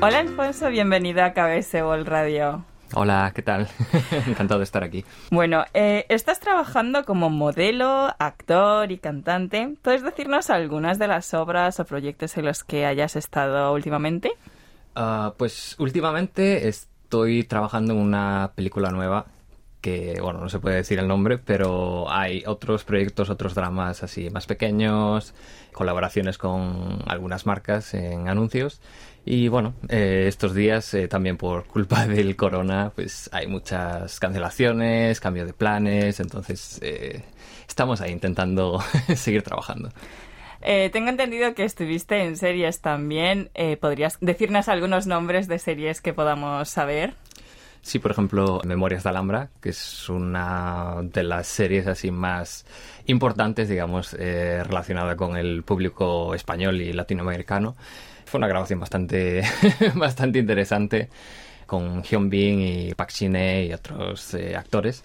Hola Alfonso, bienvenido a KBS World Radio. Hola, ¿qué tal? Encantado de estar aquí. Bueno, eh, estás trabajando como modelo, actor y cantante. ¿Puedes decirnos algunas de las obras o proyectos en los que hayas estado últimamente? Ah, pues últimamente estoy trabajando en una película nueva que, bueno, no se puede decir el nombre, pero hay otros proyectos, otros dramas así más pequeños, colaboraciones con algunas marcas en anuncios. Y bueno, eh, estos días eh, también por culpa del corona, pues hay muchas cancelaciones, cambio de planes, entonces eh, estamos ahí intentando seguir trabajando. tengo entendido que estuviste en series también. ¿Podrías decirnos algunos nombres de series que podamos saber? Sí, por ejemplo, Memorias de Alhambra, que es una de las series así más importantes, digamos, relacionada con el público español y latinoamericano. Fue una grabación bastante, bastante interesante con Hyun Bin y Park Shin y otros eh, actores.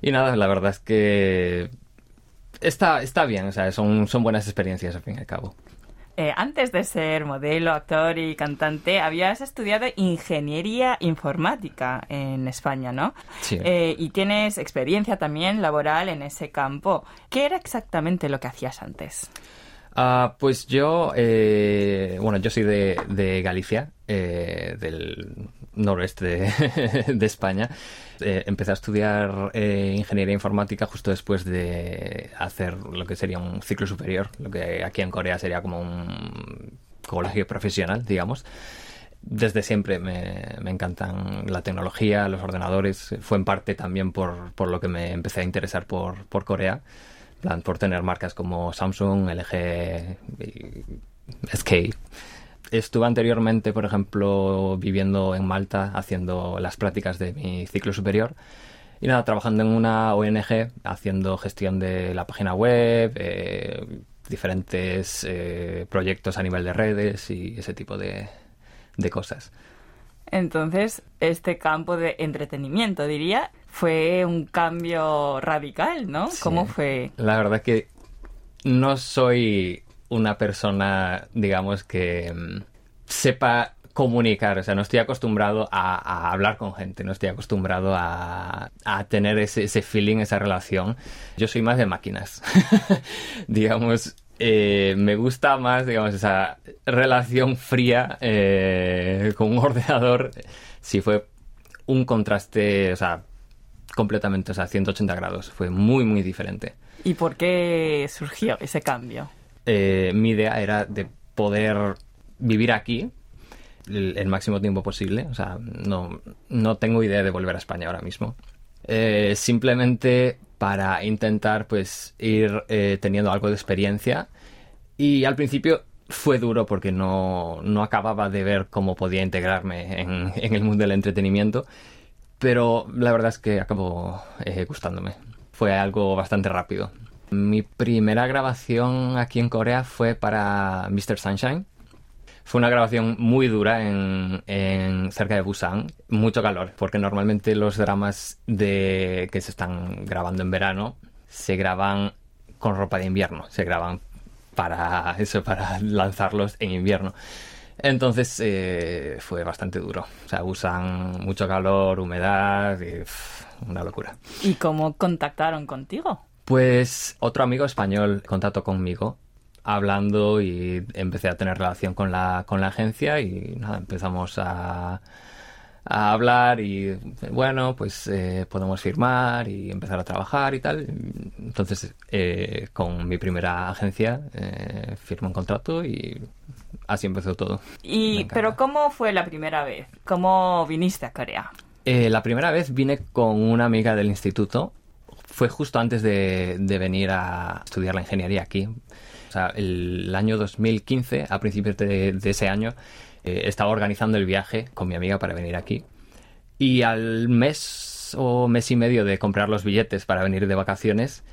Y nada, la verdad es que está, está bien, o sea, son, son buenas experiencias al fin y al cabo. Eh, antes de ser modelo, actor y cantante, habías estudiado ingeniería informática en España, ¿no? Sí. Eh, y tienes experiencia también laboral en ese campo. ¿Qué era exactamente lo que hacías antes? Ah, pues yo, eh, bueno, yo soy de, Galicia, eh, del noroeste de, España. Eh, empecé a estudiar ingeniería informática justo después de hacer lo que sería un ciclo superior, lo que aquí en Corea sería como un colegio profesional, digamos. Desde siempre me, encantan la tecnología, los ordenadores. Fue en parte también por, por lo que me empecé a interesar por, por Corea plan, por tener marcas como Samsung, LG, SK. Estuve anteriormente, por ejemplo, viviendo en Malta haciendo las prácticas de mi ciclo superior. Y nada, trabajando en una ONG, haciendo gestión de la página web, eh, diferentes eh, proyectos a nivel de redes y ese tipo de, de cosas. Entonces, este campo de entretenimiento, diría, fue un cambio radical, ¿no? ¿Cómo fue? La verdad que no soy una persona, digamos, que mm, sepa comunicar, o sea, no estoy acostumbrado a, hablar con gente, no estoy acostumbrado a, tener ese, ese, feeling, esa relación. Yo soy más de máquinas, digamos, eh, me gusta más, digamos, esa relación fría eh, con un ordenador. Si fue un contraste, o sea, completamente, o sea, 180 grados. Fue muy, muy diferente. ¿Y por qué surgió ese cambio? Eh, mi idea era de poder vivir aquí el, máximo tiempo posible. O sea, no, no tengo idea de volver a España ahora mismo. simplemente para intentar pues ir eh, teniendo algo de experiencia. Y al principio fue duro porque no, acababa de ver cómo podía integrarme en, el mundo del entretenimiento pero la verdad es que acabó eh, gustándome. Fue algo bastante rápido. Mi primera grabación aquí en Corea fue para Mr. Sunshine fue una grabación muy dura en, en, cerca de Busan, mucho calor, porque normalmente los dramas de que se están grabando en verano se graban con ropa de invierno, se graban para eso, para lanzarlos en invierno. Entonces eh, fue bastante duro. O sea, usan mucho calor, humedad, y, una locura. ¿Y cómo contactaron contigo? Pues otro amigo español contactó conmigo hablando y empecé a tener relación con la, con la agencia y nada, empezamos a, a hablar y bueno, pues eh, podemos firmar y empezar a trabajar y tal. Entonces, eh, con mi primera agencia eh, firmé un contrato y así empezó todo. Y, pero ¿cómo fue la primera vez? ¿Cómo viniste a Corea? la primera vez vine con una amiga del instituto. Fue justo antes de, de venir a estudiar la ingeniería aquí. O sea, el, año 2015, a principios de, ese año, eh, estaba organizando el viaje con mi amiga para venir aquí. Y al mes o mes y medio de comprar los billetes para venir de vacaciones,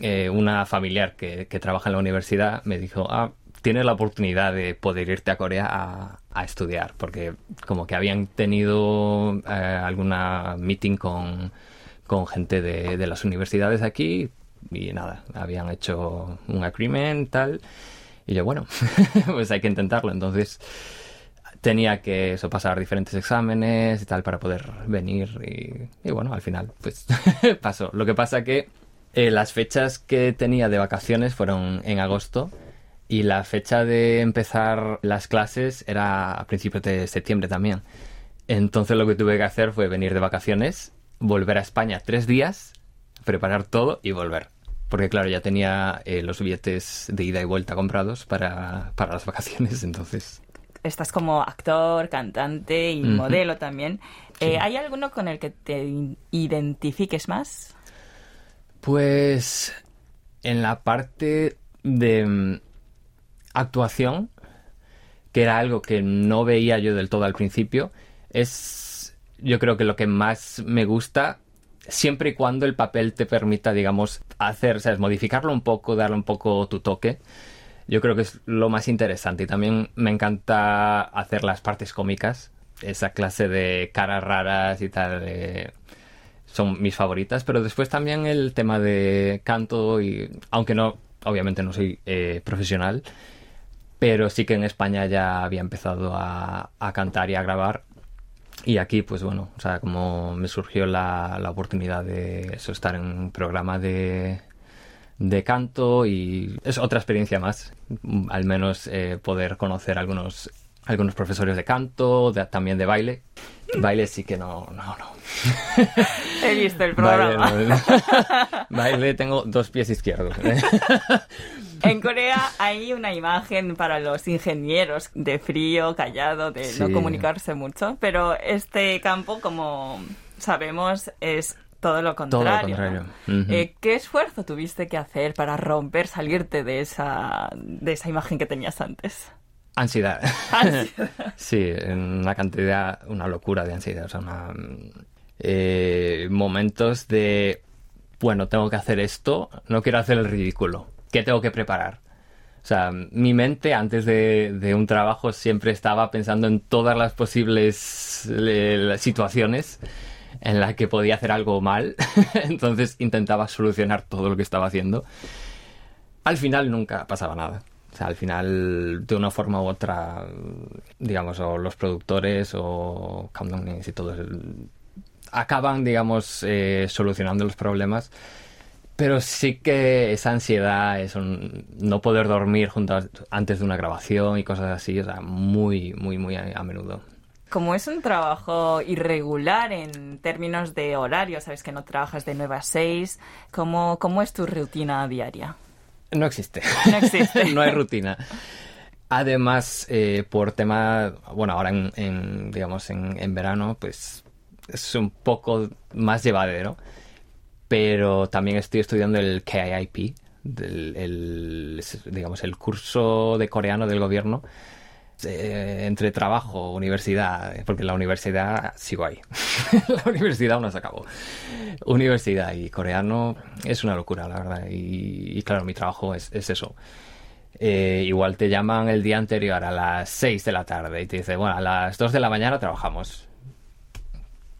eh, una familiar que, trabaja en la universidad me dijo, ah, tienes la oportunidad de poder irte a Corea a, estudiar, porque como que habían tenido eh, alguna meeting con, con gente de, de, las universidades aquí, y nada, habían hecho un agreement tal y yo bueno, pues hay que intentarlo. Entonces tenía que eso, pasar diferentes exámenes y tal para poder venir y, bueno, al final pues pasó. Lo que pasa que eh, las fechas que tenía de vacaciones fueron en agosto y la fecha de empezar las clases era a principios de septiembre también. Entonces lo que tuve que hacer fue venir de vacaciones, volver a España tres días, preparar todo y volver. Porque claro, ya tenía eh, los billetes de ida y vuelta comprados para, para las vacaciones, entonces estás como actor, cantante y modelo también. Eh, ¿Hay alguno con el que te identifiques más? Pues en la parte de mm, actuación, que era algo que no veía yo del todo al principio, es yo creo que lo que más me gusta siempre y cuando el papel te permita, digamos, hacer, ¿sabes? Modificarlo un poco, darle un poco tu toque yo creo que es lo más interesante. Y también me encanta hacer las partes cómicas, esa clase de caras raras y tal. Son mis favoritas, pero después también el tema de canto y aunque no, obviamente no soy eh, profesional, pero sí que en España ya había empezado a, cantar y a grabar y aquí, pues bueno, o sea, como me surgió la, la oportunidad de estar en un programa de, de canto y es otra experiencia más, al menos eh, poder conocer algunos, algunos profesores de canto, también de baile. Baile sí que no, no, no. He visto el programa. Baile, tengo dos pies izquierdos. En Corea hay una imagen para los ingenieros de frío, callado, de no comunicarse mucho, pero este campo, como sabemos, es todo lo contrario. Eh, ¿Qué esfuerzo tuviste que hacer para romper, salirte de esa, de esa imagen que tenías antes? Ansiedad. sí, una cantidad, una locura de ansiedad. O sea, eh, momentos de, bueno, tengo que hacer esto, no quiero hacer el ridículo. ¿Qué tengo que preparar? O sea, mi mente antes de, de un trabajo siempre estaba pensando en todas las posibles situaciones en la que podía hacer algo mal, entonces intentaba solucionar todo lo que estaba haciendo. Al final nunca pasaba nada. Al final, de una forma u otra, digamos, o los productores o Countdown y todo, acaban, digamos, eh, solucionando los problemas. Pero sí que esa ansiedad, eso, no poder dormir junto antes de una grabación y cosas así, o sea, muy, muy, muy a menudo. Como es un trabajo irregular en términos de horario, sabes que no trabajas de 9 a 6, ¿cómo, cómo es tu rutina diaria? No existe. No existe. no hay rutina. Además, eh, por tema, bueno, ahora en, digamos, en, verano, pues es un poco más llevadero, pero también estoy estudiando el KIP, el, digamos, el curso de coreano del gobierno, eh, entre trabajo, universidad, porque la universidad sigo ahí. la universidad no se acabó. Universidad y coreano es una locura, la verdad. Y, claro, mi trabajo es, eso. Eh, igual te llaman el día anterior a las 6 de la tarde y te dicen, bueno, a las 2 de la mañana trabajamos.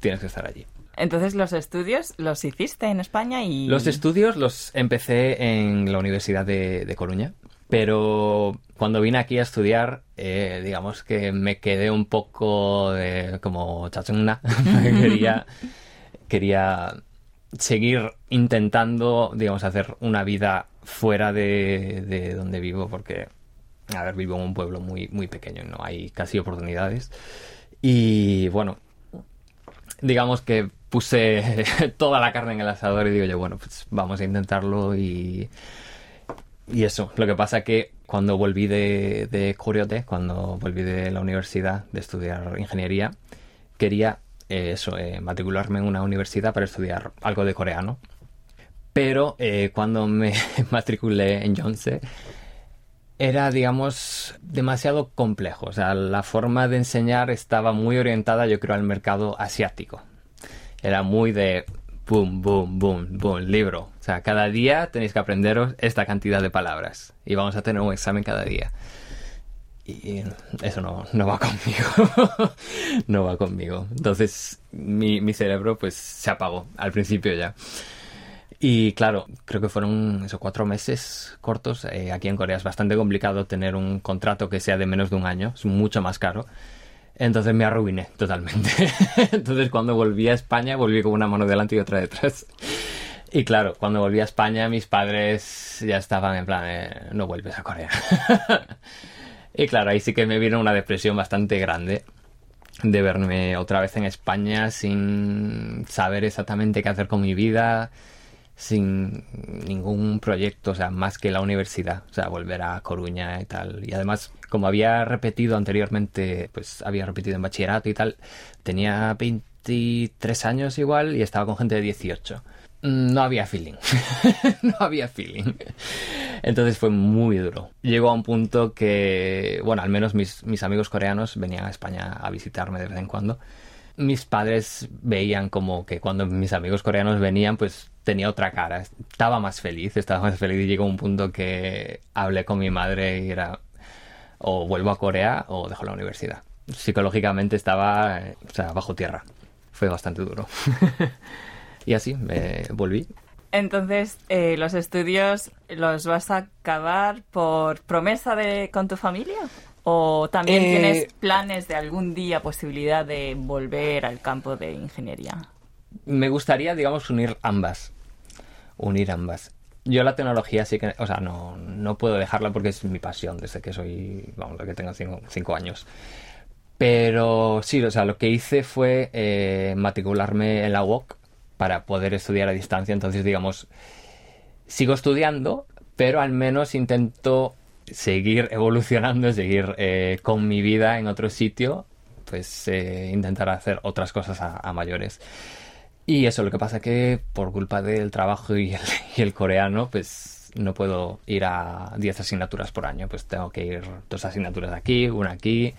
Tienes que estar allí. Entonces, ¿los estudios los hiciste en España y...? Los estudios los empecé en la Universidad de, de Coruña. Pero cuando vine aquí a estudiar, eh, digamos que me quedé un poco de, como chachungna. quería, quería seguir intentando, digamos, hacer una vida fuera de, de, donde vivo, porque, a ver, vivo en un pueblo muy, muy pequeño no hay casi oportunidades. Y bueno, digamos que puse toda la carne en el asador y digo yo, bueno, pues vamos a intentarlo y y eso, lo que pasa que cuando volví de, de Curiote, cuando volví de la universidad de estudiar ingeniería, quería eh, eso, eh, matricularme en una universidad para estudiar algo de coreano. Pero eh, cuando me matriculé en Yonsei, era, digamos, demasiado complejo. O sea, la forma de enseñar estaba muy orientada, yo creo, al mercado asiático. Era muy de boom, boom, boom, boom, libro. Sea, cada día tenéis que aprenderos esta cantidad de palabras. Y vamos a tener un examen cada día. Y eso no, no va conmigo. no va conmigo. Entonces, mi, mi, cerebro pues se apagó al principio ya. Y claro, creo que fueron esos cuatro meses cortos. Eh, aquí en Corea es bastante complicado tener un contrato que sea de menos de un año. Es mucho más caro. Entonces me arruiné totalmente. Entonces cuando volví a España volví con una mano delante y otra detrás. Y claro, cuando volví a España mis padres ya estaban en plan, eh, no vuelves a Corea. y claro, ahí sí que me vino una depresión bastante grande de verme otra vez en España sin saber exactamente qué hacer con mi vida, sin ningún proyecto, o sea, más que la universidad, o sea, volver a Coruña y tal. Y además, como había repetido anteriormente, pues había repetido en bachillerato y tal, tenía 23 años igual y estaba con gente de 18. Mm, no había feeling. no había feeling. Entonces fue muy duro. Llegó a un punto que, bueno, al menos mis, amigos coreanos venían a España a visitarme de vez en cuando. Mis padres veían como que cuando mis amigos coreanos venían, pues tenía otra cara. Estaba más feliz, estaba más feliz y llegó un punto que hablé con mi madre y era o vuelvo a Corea o dejo la universidad. Psicológicamente estaba o sea, bajo tierra. Fue bastante duro. y así me volví. Entonces, eh, ¿los estudios los vas a acabar por promesa de con tu familia? ¿O también eh, tienes planes de algún día posibilidad de volver al campo de ingeniería? Me gustaría, digamos, unir ambas unir ambas. Yo la tecnología sí que, o sea, no, no puedo dejarla porque es mi pasión desde que soy, vamos, desde que tengo cinco, años. Pero sí, o sea, lo que hice fue eh, matricularme en la UOC para poder estudiar a distancia. Entonces, digamos, sigo estudiando, pero al menos intento seguir evolucionando, seguir eh, con mi vida en otro sitio, pues eh, intentar hacer otras cosas a mayores. Y eso, lo que pasa que por culpa del trabajo y el, coreano, pues no puedo ir a 10 asignaturas por año, pues tengo que ir dos asignaturas aquí, una aquí.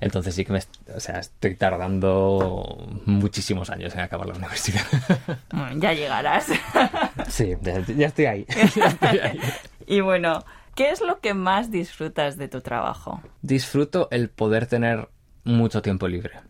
Entonces sí que me, o sea, estoy tardando muchísimos años en acabar la universidad. Ya llegarás. Sí, ya, estoy ahí. Y bueno, ¿qué es lo que más disfrutas de tu trabajo? Disfruto el poder tener mucho tiempo libre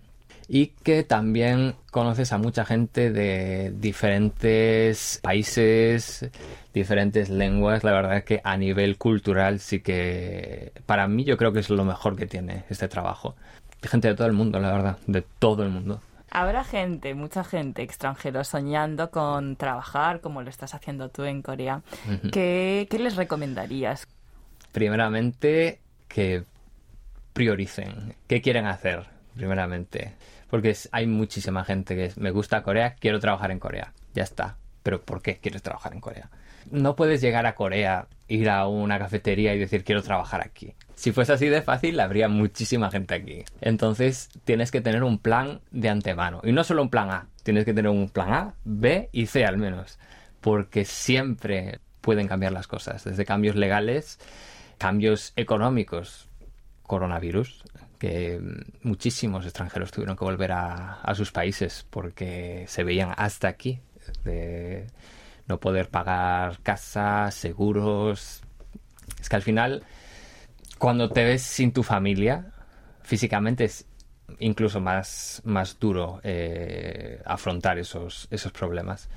y que también conoces a mucha gente de diferentes países, diferentes lenguas. La verdad es que a nivel cultural sí que para mí yo creo que es lo mejor que tiene este trabajo. Gente de todo el mundo, la verdad, de todo el mundo. Habrá gente, mucha gente extranjera soñando con trabajar como lo estás haciendo tú en Corea. ¿Qué, ¿Qué les recomendarías? Primeramente, que prioricen. ¿Qué quieren hacer? Primeramente porque hay muchísima gente que me gusta Corea, quiero trabajar en Corea. Ya está. Pero ¿por qué quieres trabajar en Corea? No puedes llegar a Corea, ir a una cafetería y decir quiero trabajar aquí. Si fuese así de fácil, habría muchísima gente aquí. Entonces tienes que tener un plan de antemano. Y no solo un plan A, tienes que tener un plan A, B y C al menos. Porque siempre pueden cambiar las cosas. Desde cambios legales, cambios económicos, coronavirus, muchísimos extranjeros tuvieron que volver a, sus países porque se veían hasta aquí de no poder pagar casa, seguros. Es que al final, cuando te ves sin tu familia, físicamente es incluso más, más duro eh, afrontar esos, esos problemas.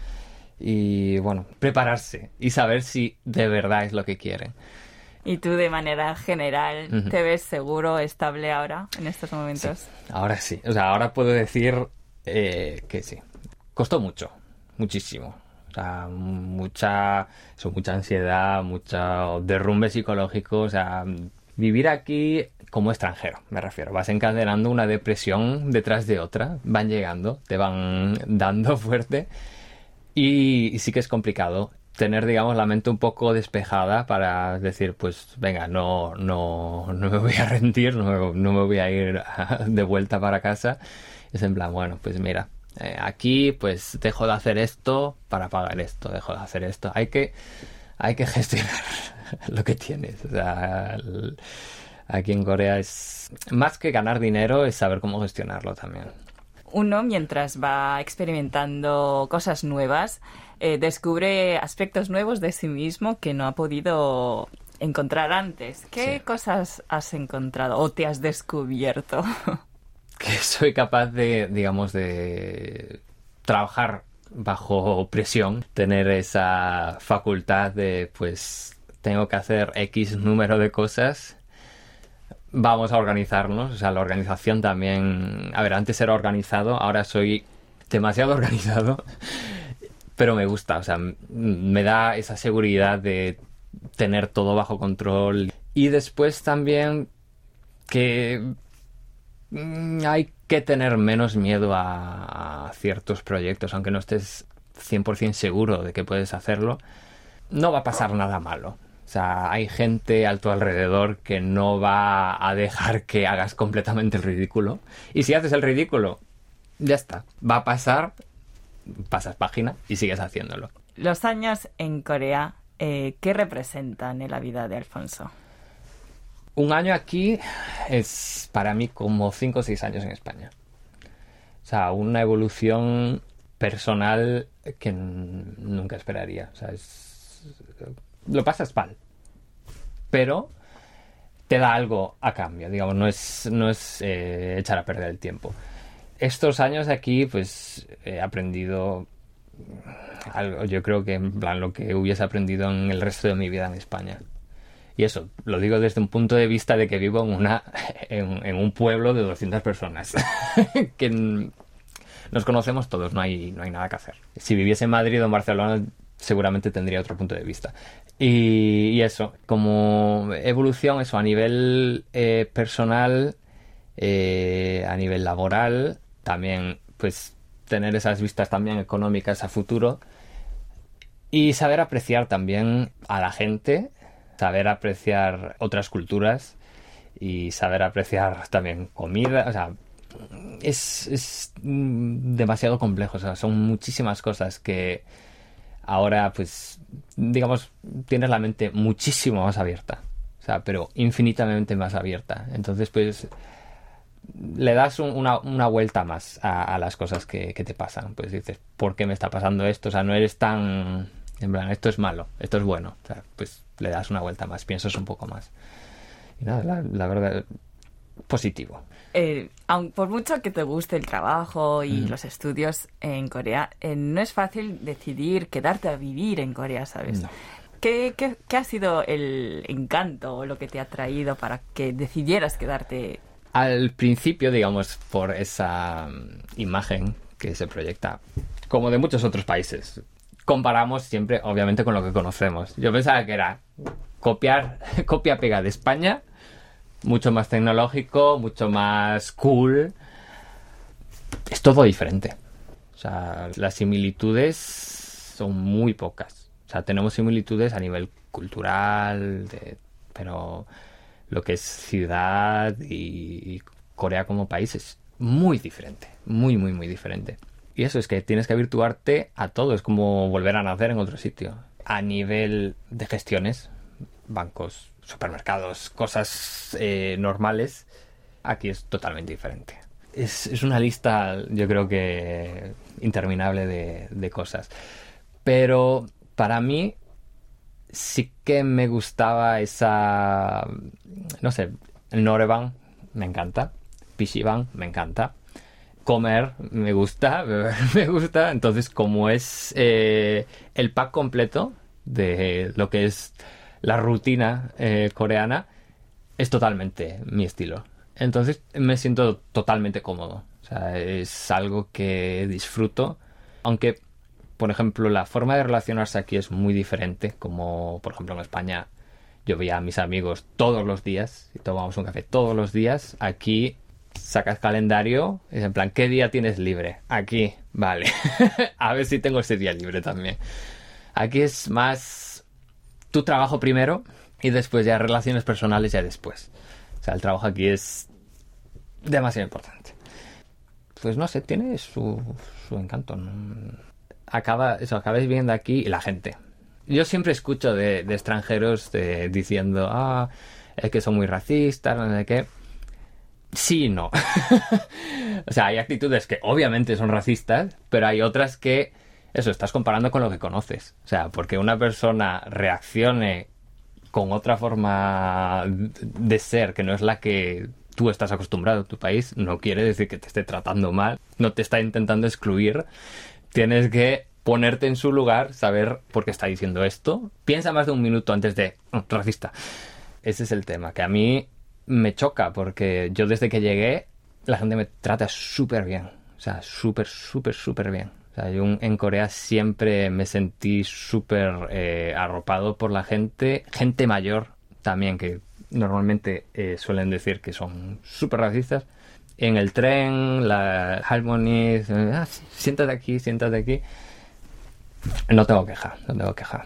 Y bueno, prepararse y saber si de verdad es lo que quieren. ¿Y tú de manera general te ves seguro, estable ahora, en estos momentos? ahora sí. O sea, ahora puedo decir eh, que sí. Costó mucho, muchísimo. O sea, mucha, eso, mucha ansiedad, mucho derrumbe psicológico. O sea, vivir aquí como extranjero, me refiero. Vas encadenando una depresión detrás de otra. Van llegando, te van dando fuerte. y sí que es complicado tener, digamos, la mente un poco despejada para decir, pues, venga, no, no, no me voy a rendir, no, no me voy a ir de vuelta para casa. Es en plan, bueno, pues mira, eh, aquí, pues, dejo de hacer esto para pagar esto, dejo de hacer esto. Hay que, hay que gestionar lo que tienes. O sea, aquí en Corea es más que ganar dinero, es saber cómo gestionarlo también. Uno, mientras va experimentando cosas nuevas, eh, descubre aspectos nuevos de sí mismo que no ha podido encontrar antes. ¿Qué cosas has encontrado o te has descubierto? que soy capaz de, digamos, de trabajar bajo presión, tener esa facultad de, pues, tengo que hacer X número de cosas vamos a organizarnos, o sea, la organización también, a ver, antes era organizado, ahora soy demasiado organizado, pero me gusta, o sea, me da esa seguridad de tener todo bajo control. Y después también que mm, hay que tener menos miedo a, ciertos proyectos, aunque no estés 100% seguro de que puedes hacerlo, no va a pasar nada malo. O sea, hay gente a tu alrededor que no va a dejar que hagas completamente el ridículo. Y si haces el ridículo, ya está. Va a pasar, pasas página y sigues haciéndolo. Los años en Corea, eh, ¿qué representan en la vida de Alfonso? Un año aquí es para mí como 5 o 6 años en España. O sea, una evolución personal que nunca esperaría. O sea, lo pasas mal. Pero te da algo a cambio, digamos, no es, no es eh, echar a perder el tiempo. Estos años aquí, pues he aprendido algo, yo creo que en plan lo que hubiese aprendido en el resto de mi vida en España. Y eso, lo digo desde un punto de vista de que vivo en, una, en, un pueblo de 200 personas. que nos conocemos todos, no hay, no hay nada que hacer. Si viviese en Madrid o en Barcelona, seguramente tendría otro punto de vista. Y, eso, como evolución, eso a nivel eh, personal, eh, a nivel laboral, también, pues tener esas vistas también económicas a futuro y saber apreciar también a la gente saber apreciar otras culturas y saber apreciar también comida, o sea, es, demasiado complejo, o sea, son muchísimas cosas que ahora, pues, digamos, tienes la mente muchísimo más abierta, o sea, pero infinitamente más abierta. Entonces, pues, le das una, vuelta más a, las cosas que, que, te pasan. Pues dices, ¿por qué me está pasando esto? O sea, no eres tan en plan, esto es malo, esto es bueno. O sea, pues le das una vuelta más, piensas un poco más. Y nada, la, verdad, positivo. Eh, por mucho que te guste el trabajo y los estudios en Corea, eh, no es fácil decidir quedarte a vivir en Corea, ¿sabes? ¿Qué, qué, ha sido el encanto o lo que te ha traído para que decidieras quedarte? Al principio, digamos, por esa mm, imagen que se proyecta, como de muchos otros países, comparamos siempre, obviamente, con lo que conocemos. Yo pensaba que era copiar, copia-pega de España, mucho más tecnológico, mucho más cool. Es todo diferente. O sea, las similitudes son muy pocas. O sea, tenemos similitudes a nivel cultural, pero lo que es ciudad y Corea como país es muy diferente. Muy, muy, muy diferente. Y eso es que tienes que habituarte a todo, es como volver a nacer en otro sitio. A nivel de gestiones, bancos, supermercados, cosas eh, normales, aquí es totalmente diferente. Es, una lista, yo creo que interminable de, de cosas. Pero para mí sí que me gustaba esa, no sé, Noreban me encanta, Pishiban me encanta, comer me gusta, me gusta. Entonces, como es eh, el pack completo de lo que es la rutina eh, coreana, es totalmente mi estilo. Entonces, me siento totalmente cómodo. Es algo que disfruto. Aunque, por ejemplo, la forma de relacionarse aquí es muy diferente. Como, por ejemplo, en España yo veía a mis amigos todos los días y tomamos un café todos los días. Aquí sacas calendario, es en plan, ¿qué día tienes libre? Aquí, vale. a ver si tengo ese día libre también. Aquí es más tu trabajo primero y después ya relaciones personales ya después. O sea, el trabajo aquí es demasiado importante. Pues no sé, tiene su, encanto. Acaba, eso, acabáis viendo aquí la gente. Yo siempre escucho de, extranjeros diciendo, ah, es que son muy racistas, no sé qué sí y no. o sea, hay actitudes que obviamente son racistas, pero hay otras que, eso, estás comparando con lo que conoces. O sea, porque una persona reaccione con otra forma de ser que no es la que tú estás acostumbrado tu país, no quiere decir que te esté tratando mal, no te está intentando excluir. Tienes que ponerte en su lugar, saber por qué está diciendo esto. Piensa más de un minuto antes de... Oh, racista. Ese es el tema, que a mí me choca porque yo desde que llegué la gente me trata súper bien. O sea, súper, súper, súper bien. Sea, en Corea siempre me sentí súper eh, arropado por la gente, gente mayor también, que normalmente eh, suelen decir que son súper racistas. En el tren, la Harmony, ah, siéntate aquí, siéntate aquí. No tengo queja, no tengo queja.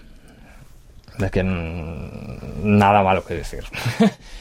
Es que nada malo que decir.